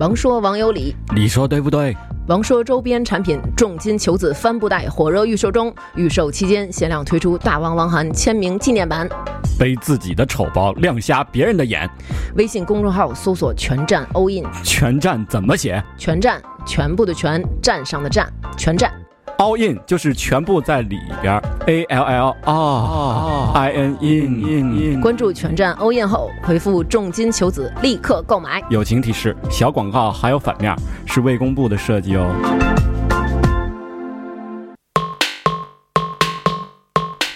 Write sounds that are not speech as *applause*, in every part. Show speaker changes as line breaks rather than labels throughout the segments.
王说王有理，
你说对不对？
王说周边产品重金求子帆布袋火热预售中，预售期间限量推出大王王涵签名纪念版。
背自己的丑包，亮瞎别人的眼。
微信公众号搜索“全站 all in”，”，
全站怎么写？
全站，全部的全，站上的站，全站。
All in 就是全部在里边，a l l r i n in in。
关注全站 all in 后，回复重金求子，立刻购买。
友情提示：小广告还有反面，是未公布的设计哦。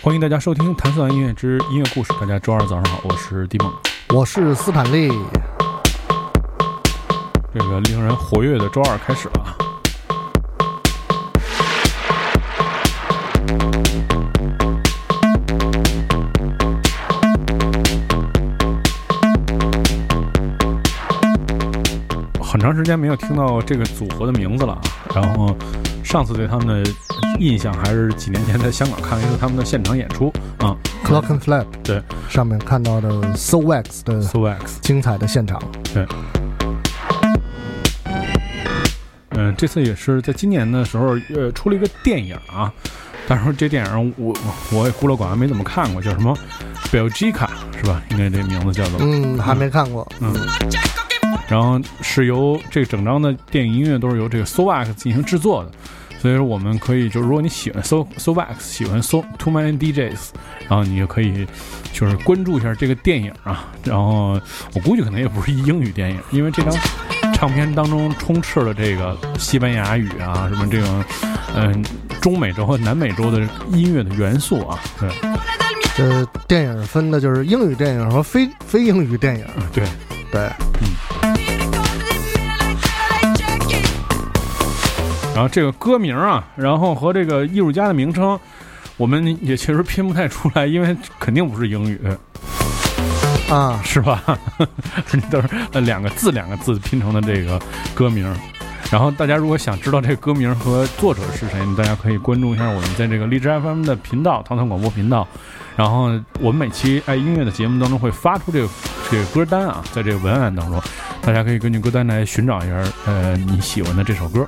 欢迎大家收听《弹算音乐之音乐故事》。大家周二早上好，我是蒂梦，
我是斯坦利。
这个令人活跃的周二开始了。很长时间没有听到这个组合的名字了，然后上次对他们的印象还是几年前在香港看了一次他们的现场演出啊
，Clock and Flap，
对，
上面看到的 So Wax 的
So Wax
精彩的现场，
对，嗯，这次也是在今年的时候，呃，出了一个电影啊，但是这电影我我也孤陋寡闻没怎么看过，叫什么？Belgica 是吧？应该这名字叫做，
嗯，还没看过，
嗯。然后是由这整张的电影音乐都是由这个 So Wax 进行制作的，所以说我们可以就是如果你喜欢 So So Wax，喜欢 So Too Many DJs，然后你就可以就是关注一下这个电影啊。然后我估计可能也不是英语电影，因为这张唱片当中充斥了这个西班牙语啊，什么这种嗯中美洲和南美洲的音乐的元素啊。对，
这电影分的就是英语电影和非非英语电影。
对
对，
嗯。然后这个歌名啊，然后和这个艺术家的名称，我们也确实拼不太出来，因为肯定不是英语
啊，
是吧？*laughs* 都是呃两个字两个字拼成的这个歌名。然后大家如果想知道这个歌名和作者是谁，大家可以关注一下我们在这个荔枝 FM 的频道，唐唐广播频道。然后我们每期爱音乐的节目当中会发出这个这个歌单啊，在这个文案当中，大家可以根据歌单来寻找一下呃你喜欢的这首歌。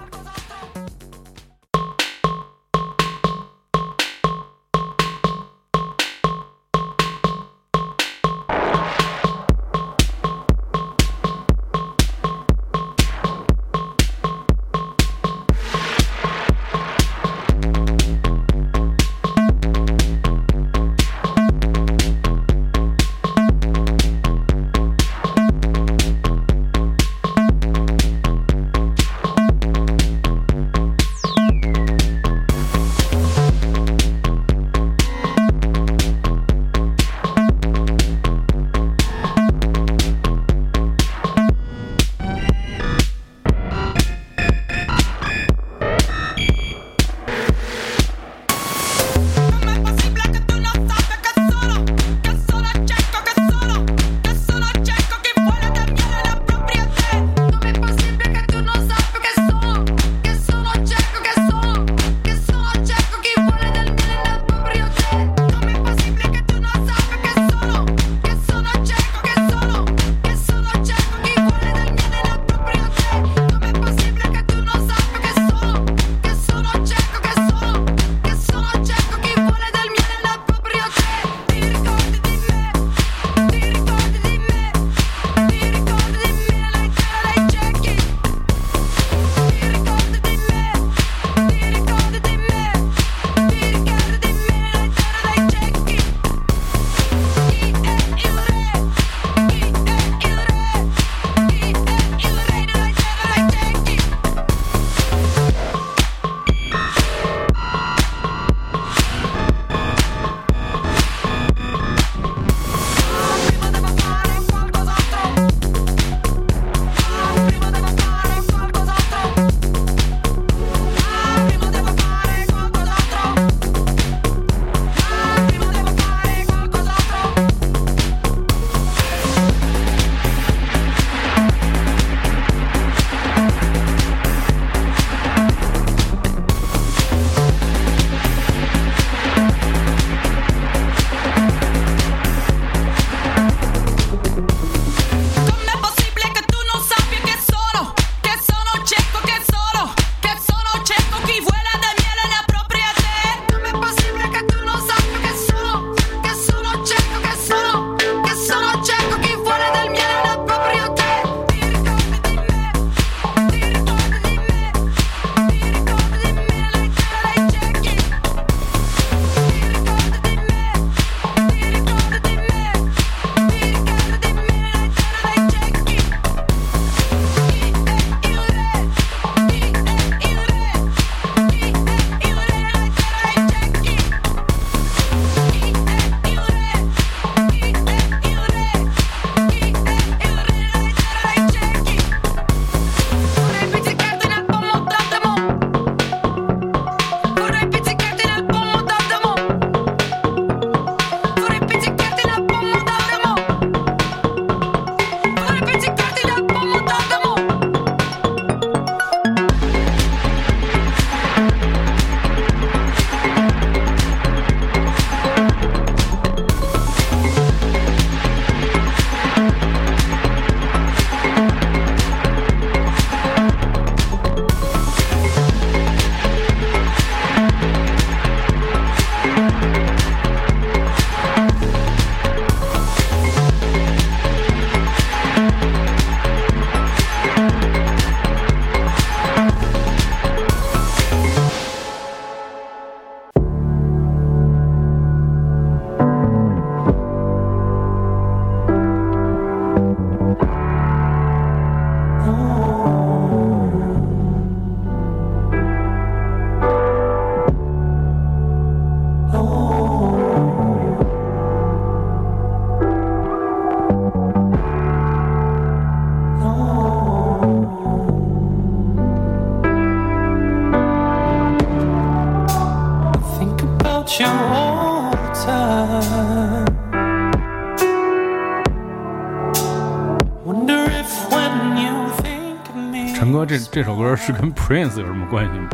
这这首歌是跟 Prince 有什么关系吗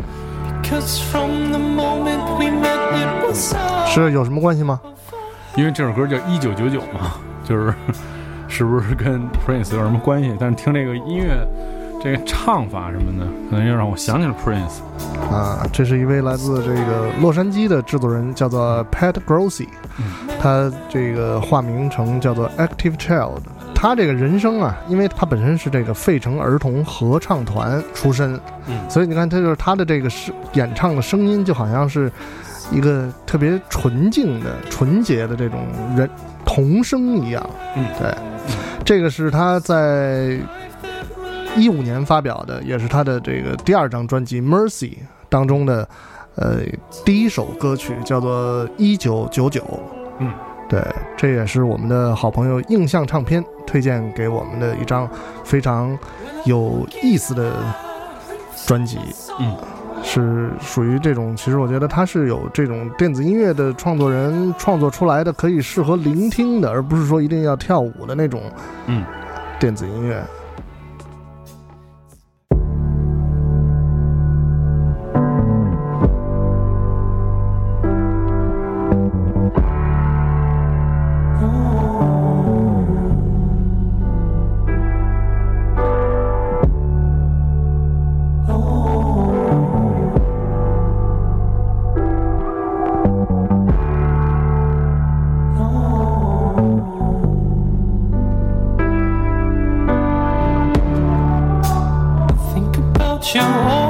是有什么关系吗？
因为这首歌叫《一九九九》嘛，*laughs* 就是是不是跟 Prince 有什么关系？但是听这个音乐，这个唱法什么的，可能又让我想起了 Prince。
啊，这是一位来自这个洛杉矶的制作人，叫做 Pat Grossi，他这个化名成叫做 Active Child。他这个人生啊，因为他本身是这个费城儿童合唱团出身，
嗯
所以你看，他就是他的这个声演唱的声音，就好像是一个特别纯净的、纯洁的这种人童声一样。
嗯
对，这个是他在一五年发表的，也是他的这个第二张专辑《Mercy》当中的呃第一首歌曲，叫做《一九九九》。
嗯，
对，这也是我们的好朋友印象唱片推荐给我们的一张非常有意思的专辑。
嗯，
是属于这种，其实我觉得它是有这种电子音乐的创作人创作出来的，可以适合聆听的，而不是说一定要跳舞的那种
嗯，
电子音乐。
your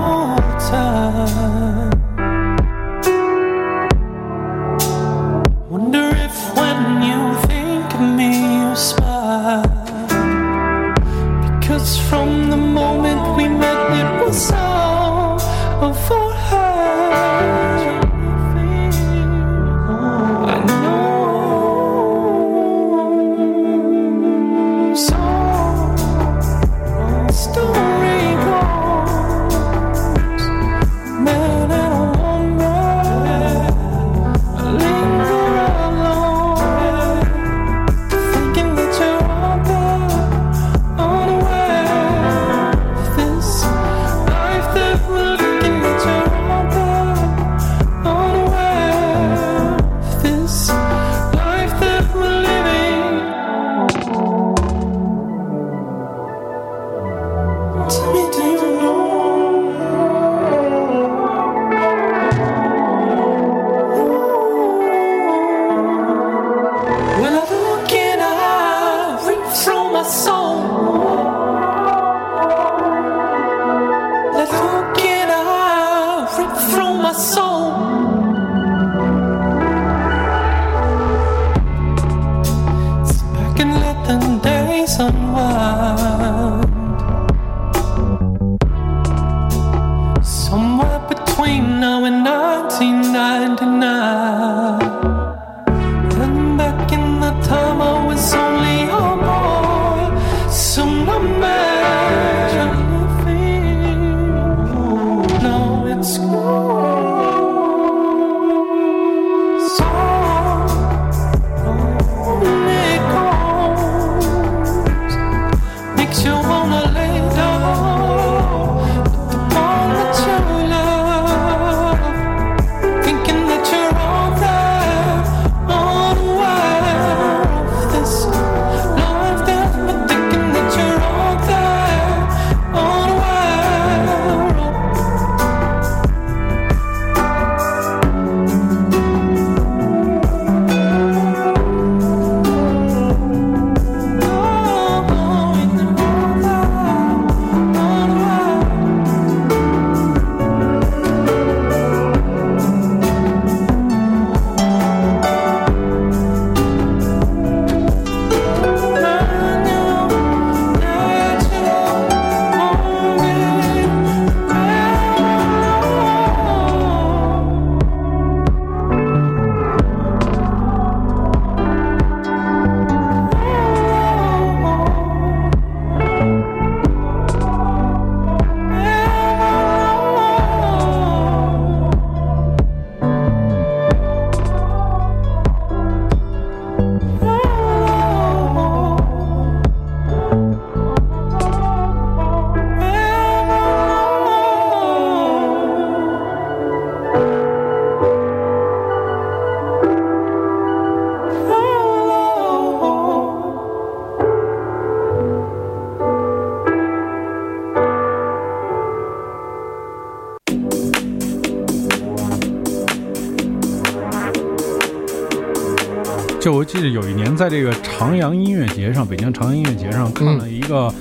记得有一年在这个长阳音乐节上，北京长阳音乐节上看了一个，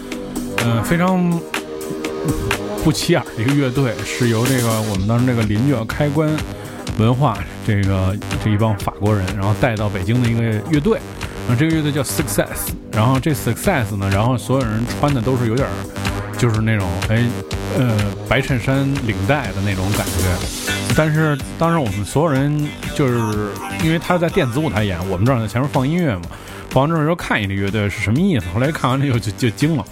呃，非常不起眼的一个乐队，是由这个我们当时这个邻居啊开关文化这个这一帮法国人，然后带到北京的一个乐队，然后这个乐队叫 Success，然后这 Success 呢，然后所有人穿的都是有点儿，就是那种哎呃白衬衫领带的那种感觉。但是当时我们所有人就是因为他在电子舞台演，我们正好在前面放音乐嘛，放完之后说看一这乐队是什么意思，后来看完这个就就惊了，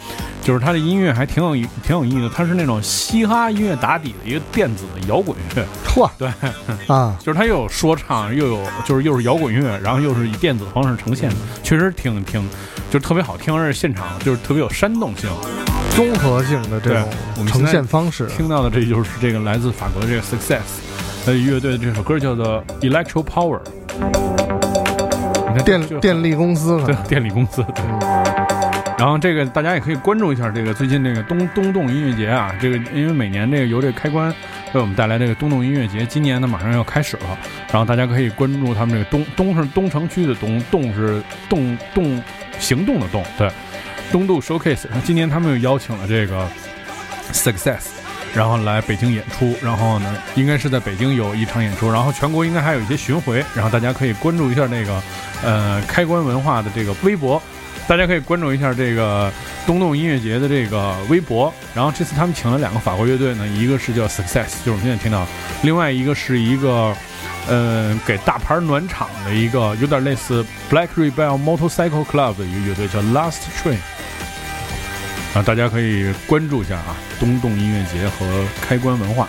就是他的音乐还挺有挺有意思的，他是那种嘻哈音乐打底的一个电子的摇滚乐，
嚯。*laughs*
对，
啊，
就是他又有说唱，又有就是又是摇滚乐，然后又是以电子方式呈现的，确实挺挺就是特别好听，而且现场就是特别有煽动性。
综合性的这种呈
现
方式，
听到的这就是这个来自法国的这个 Success 呃乐队的这首歌叫做 Electro Power。你看
电电力公司可
对电力公司对。然后这个大家也可以关注一下这个最近这个东东洞音乐节啊，这个因为每年这个由这个开关为我们带来这个东洞音乐节，今年呢马上要开始了，然后大家可以关注他们这个东东是东城区的东，洞是动动行动的动，对，东渡 Showcase，然后今年他们又邀请了这个 Success。然后来北京演出，然后呢，应该是在北京有一场演出，然后全国应该还有一些巡回，然后大家可以关注一下那个，呃，开关文化的这个微博，大家可以关注一下这个东洞音乐节的这个微博。然后这次他们请了两个法国乐队呢，一个是叫 Success，就是我们现在听到，另外一个是一个，呃，给大牌暖场的一个，有点类似 Black Rebel Motorcycle Club 的一个乐队，叫 Last Train。啊，大家可以关注一下啊，东动音乐节和开关文化。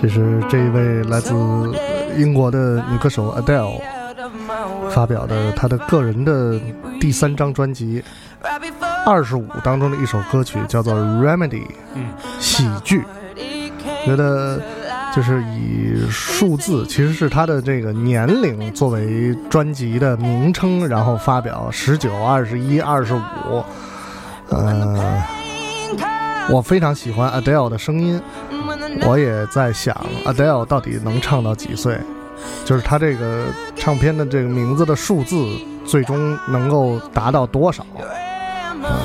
这是这一位来自英国的女歌手 Adele. 发表的她的个人的第三张专辑二十五当中的一首歌曲，叫做《Remedy》，
嗯，
喜剧。觉得就是以数字，其实是她的这个年龄作为专辑的名称，然后发表十九、二十一、二十五。呃，我非常喜欢 Adele 的声音，我也在想 Adele 到底能唱到几岁，就是他这个唱片的这个名字的数字，最终能够达到多少？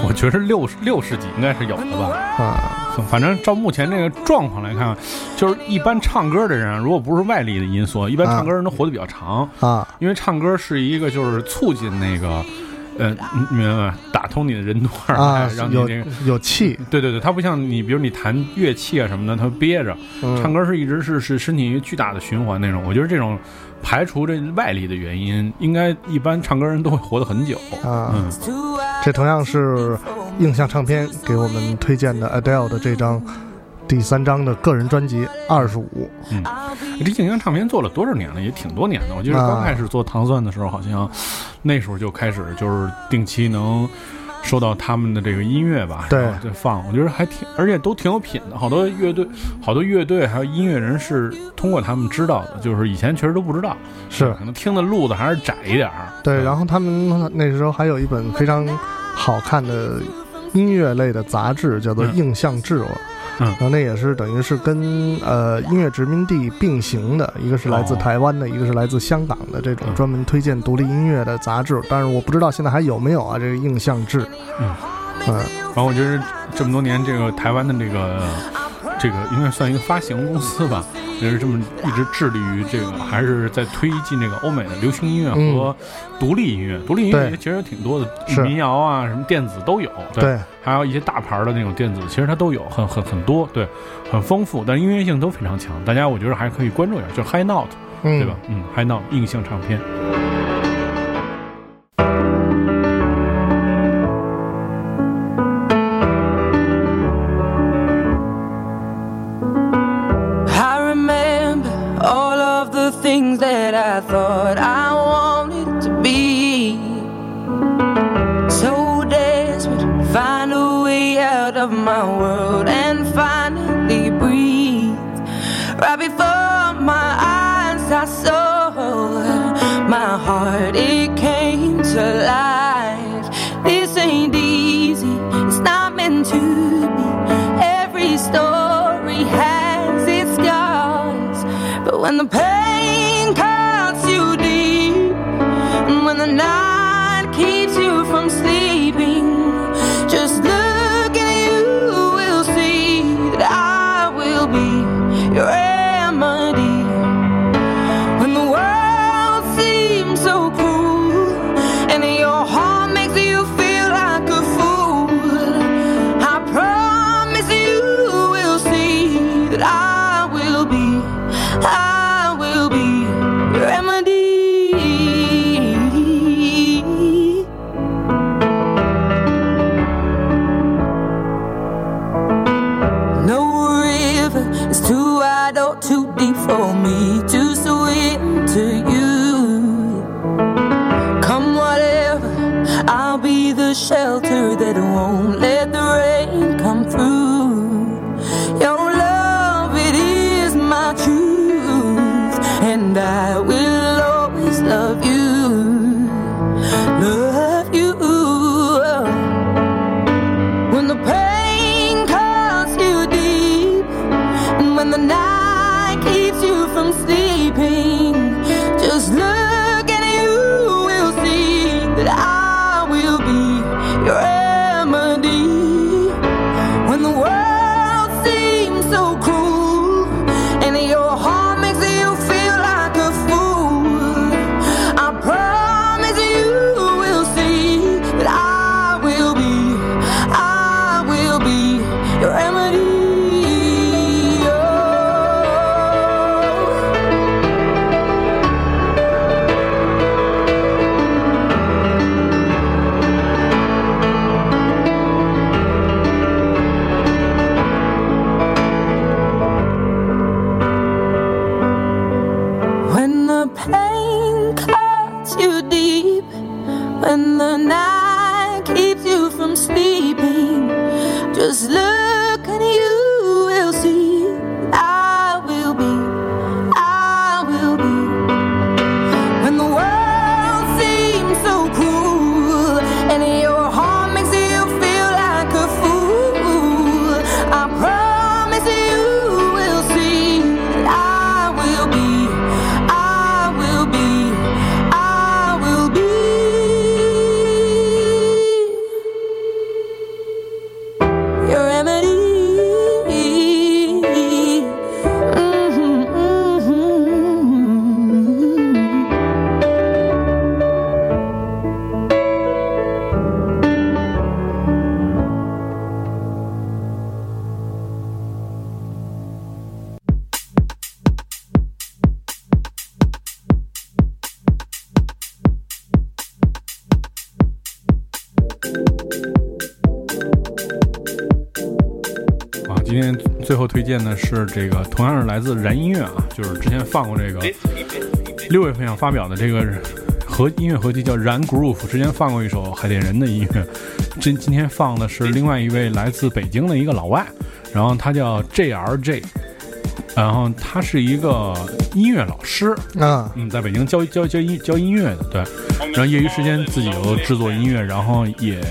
我觉得六六十几应该是有的吧。
啊？
反正照目前这个状况来看，就是一般唱歌的人，如果不是外力的因素，一般唱歌人都活得比较长，
啊。
因为唱歌是一个就是促进那个，呃，你明白吧？打通你的人段，
啊
哎，让你
有
这个。
有气，
对对对，它不像你，比如你弹乐器啊什么的，它憋着。
嗯
唱歌是一直是是身体一个巨大的循环那种。我觉得这种排除这外力的原因，应该一般唱歌人都会活得很久。
啊。
嗯，
这同样是印象唱片给我们推荐的 Adele 的这张第三张的个人专辑《二十五
这印象唱片做了多少年了？也挺多年的。我记得
啊
刚开始做糖蒜的时候，好像那时候就开始就是定期能。收到他们的这个音乐吧，
对
然后再放，我觉得还挺，而且都挺有品的。好多乐队，好多乐队还有音乐人是通过他们知道的，就是以前确实都不知道，》
是
可能听的路子还是窄一点儿。
对，
嗯
然后他们那时候还有一本非常好看的音乐类的杂志，叫做《
嗯
印象志》哦。
嗯
然后那也是等于是跟呃音乐殖民地并行的，一个是来自
哦
台湾的，一个是来自香港的这种
嗯
专门推荐独立音乐的杂志。但是我不知道现在还有没有啊，这个《印象志》。
嗯
嗯
然后我觉得这么多年，这个台湾的这个这个应该算一个发行公司吧，*laughs* 也是这么一直致力于这个，还是在推进这个欧美的流行音乐和独立音乐。独立音乐其实有挺多的，
是
民谣啊，什么电子都有。
对，
还有一些大牌的那种电子，其实它都有，很很很多，对，很丰富，但音乐性都非常强。大家我觉得还可以关注一下，就是 High Note，
嗯，
对吧？嗯，High Note 印象唱片。今天最后推荐的是这个，同样是来自燃音乐啊，就是之前放过这个六月份要发表的这个合音乐合集叫《燃 Groove》，之前放过一首海淀人的音乐，今今天放的是另外一位来自北京的一个老外，然后他叫 JRJ，然后他是一个音乐老师，
啊，
嗯，在北京教教教音教音乐的，对，然后业余时间自己又制作音乐，然后也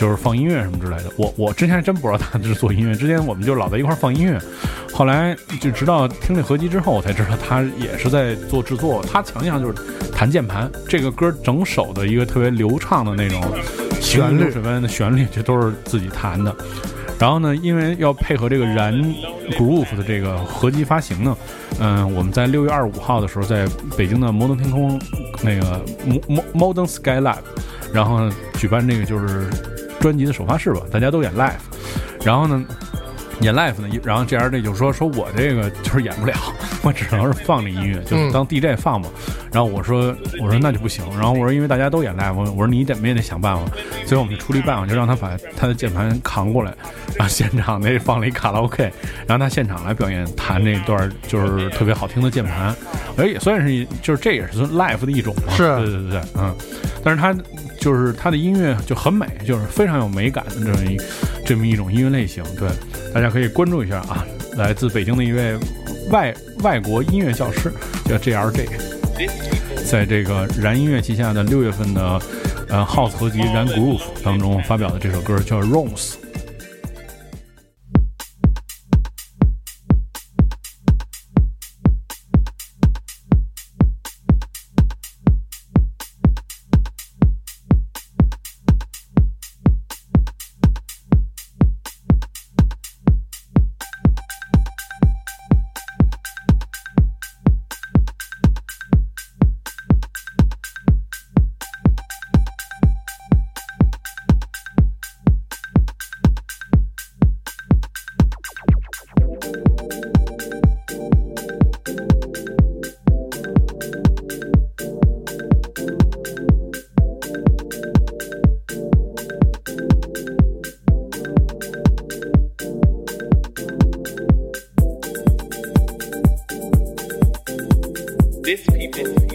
就是放音乐什么之类的。我我之前还真不知道他是做音乐，之前我们就老在一块儿放音乐，后来就直到听这合集之后，我才知道他也是在做制作。他强项就是弹键盘，这个歌整首的一个特别流畅的那种
旋律
流水般的旋律，这都是自己弹的。然后呢，因为要配合这个燃 Groove 的这个合集发行呢，嗯、我们在六月二十五号的时候，在北京的摩登天空那个 Mo- Mo- Modern Sky Lab，然后举办这个就是专辑的首发式吧，大家都演 live，然后呢。演 live 呢，然后这样这就说说我这个 *laughs* 就是演不了，*laughs* 我只能是放这音乐，就是当 DJ 放嘛。然后我说我说那就不行，然后我说因为大家都演 live，我说你得也得想办法。最后我们就出了一办法，就让他把他的键盘扛过来，然后现场那放了一卡拉 OK，然后他现场来表演弹那段就是特别好听的键盘，哎也算是就是这也是 live 的一种嘛。
是
对对对对，嗯，但是他就是他的音乐就很美，就是非常有美感的这么一这么一种音乐类型，对，大家可以关注一下啊，来自北京的一位外外国音乐教师叫 JRJ，在这个燃音乐旗下的六月份的呃 House 合集《燃 Groove》当中发表的这首歌叫《Rose》。
This people.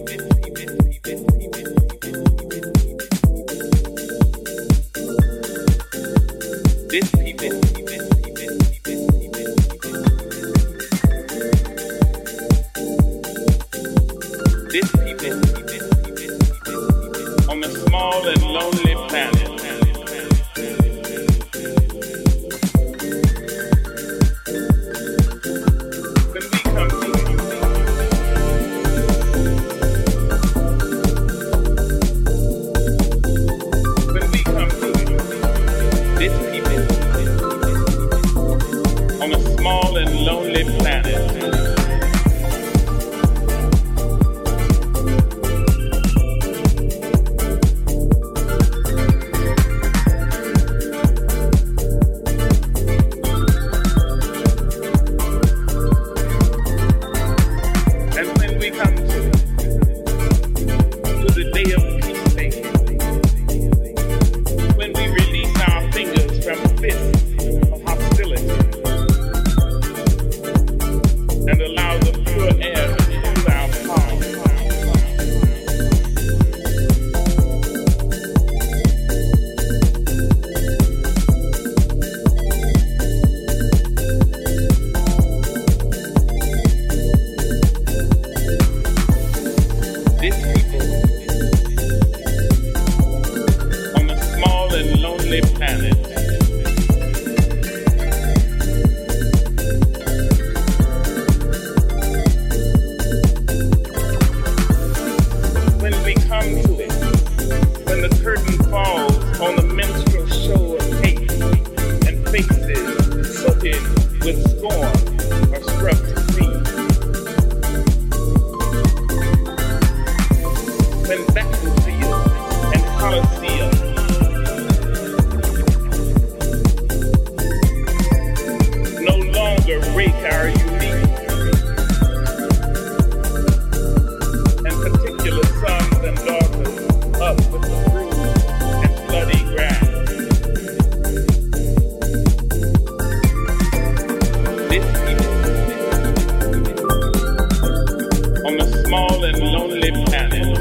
Small and lonely planet.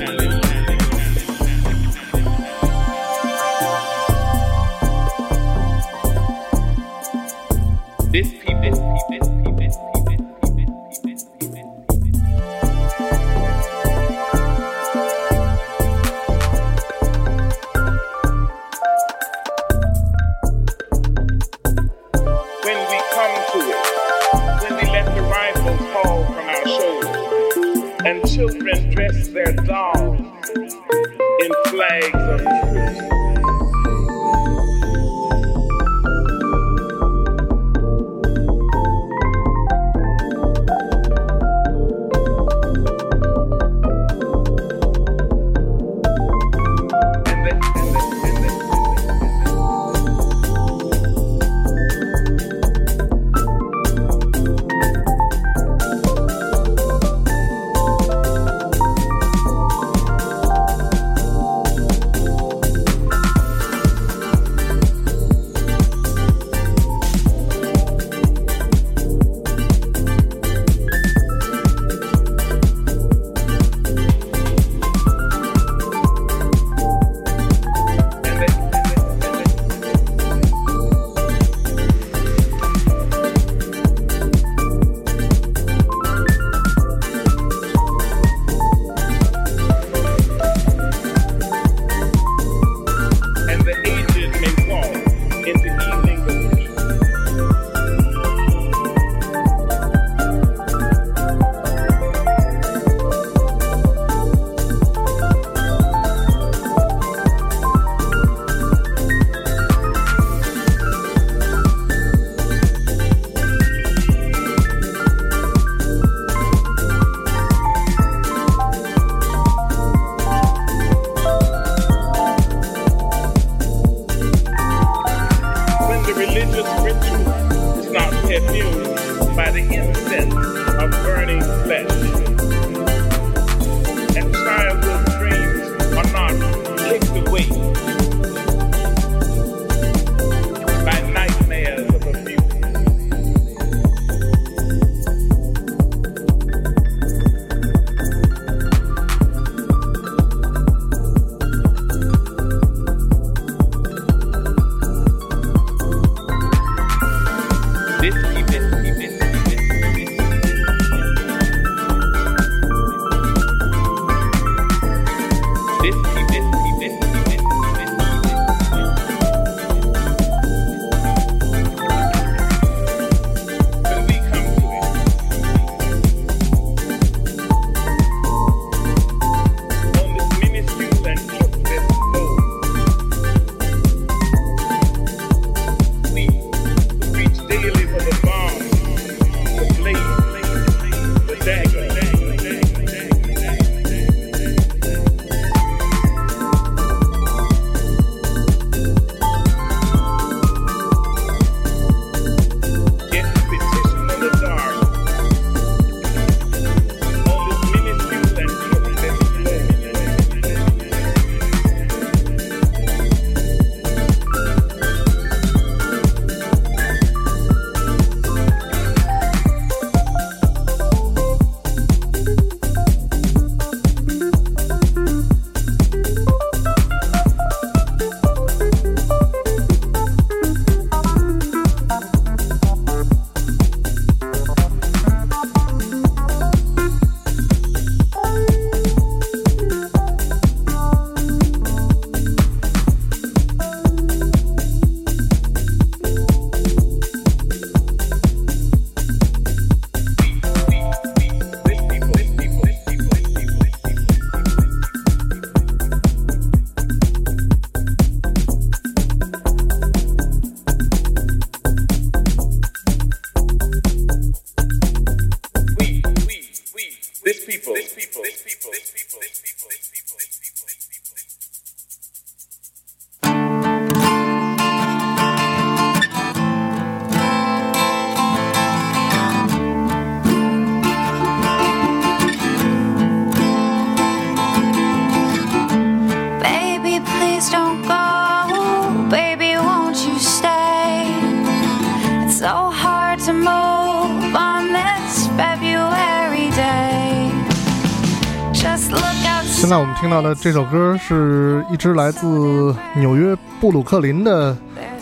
到的这首歌是一支来自纽约布鲁克林的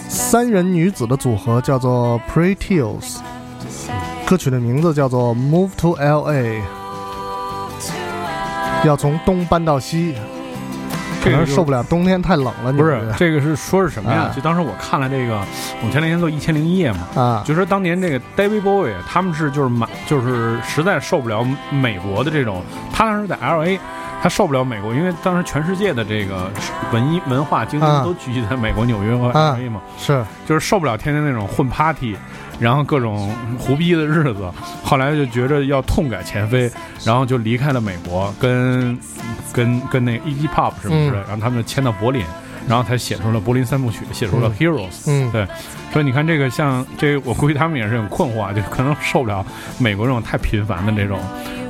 三人女子的组合，叫做 Pretty Teals。歌曲的名字叫做《Move to L.A.》，要从东搬到西，可能受不了冬天太冷了。
不是这个是说是什么呀？
啊
就当时我看了这个，我前两天做《一千零一夜》嘛，
啊，
就说当年这个 David Bowie 他们是就是满就是实在受不了美国的这种，他当时在 L A，他受不了美国，因为当时全世界的这个文艺文化精
啊
英都聚集在美国纽约和
啊
L A 嘛，
是
就是受不了天天那种混 party，然后各种胡逼的日子，后来就觉着要痛改前非，然后就离开了美国，跟跟跟那个 E.G. Pop 什么之类，
嗯
然后他们就迁到柏林，然后才写出了柏林三部曲，写出了
嗯
Heroes。
嗯
对，所以你看这个像这，我估计他们也是很困惑啊，就可能受不了美国这种太频繁的这种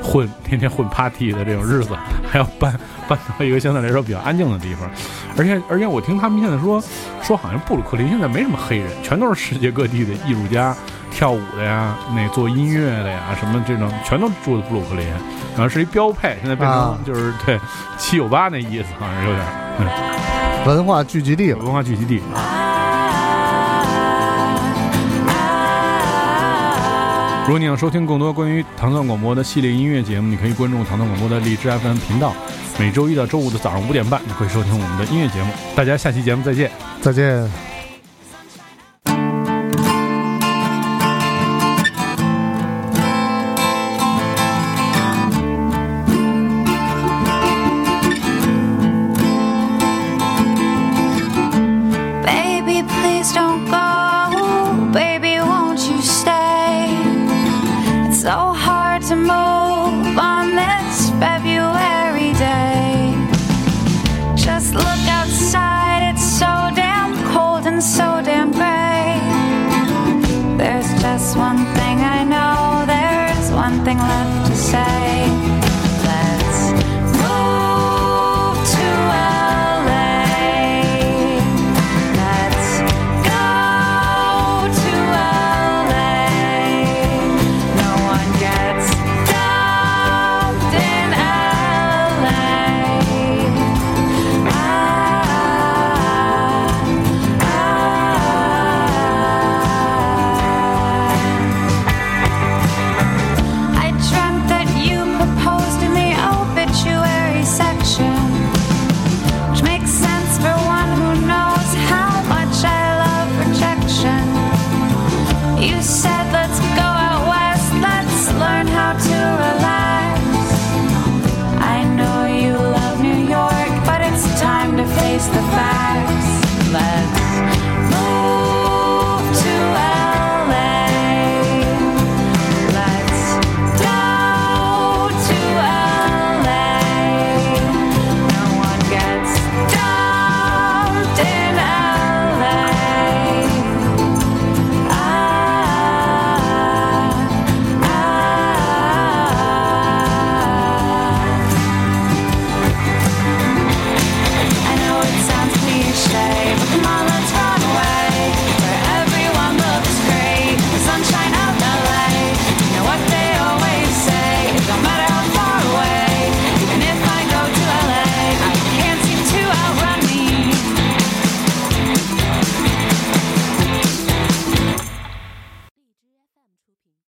混天天混 party 的这种日子，还要搬搬到一个相对来说比较安静的地方。而且而且我听他们现在说说，好像布鲁克林现在没什么黑人，全都是世界各地的艺术家、跳舞的呀、那做音乐的呀，什么这种全都住在布鲁克林，然后是一标配，现在变
啊
成就是对七九八那意思，好像有点嗯
文化聚集地了。
文化聚集地。如果你想收听更多关于糖蒜广播的系列音乐节目，你可以关注糖蒜广播的荔枝 FM 频道。每周一到周五的早上五点半，你可以收听我们的音乐节目。大家下期节目再见。
再见。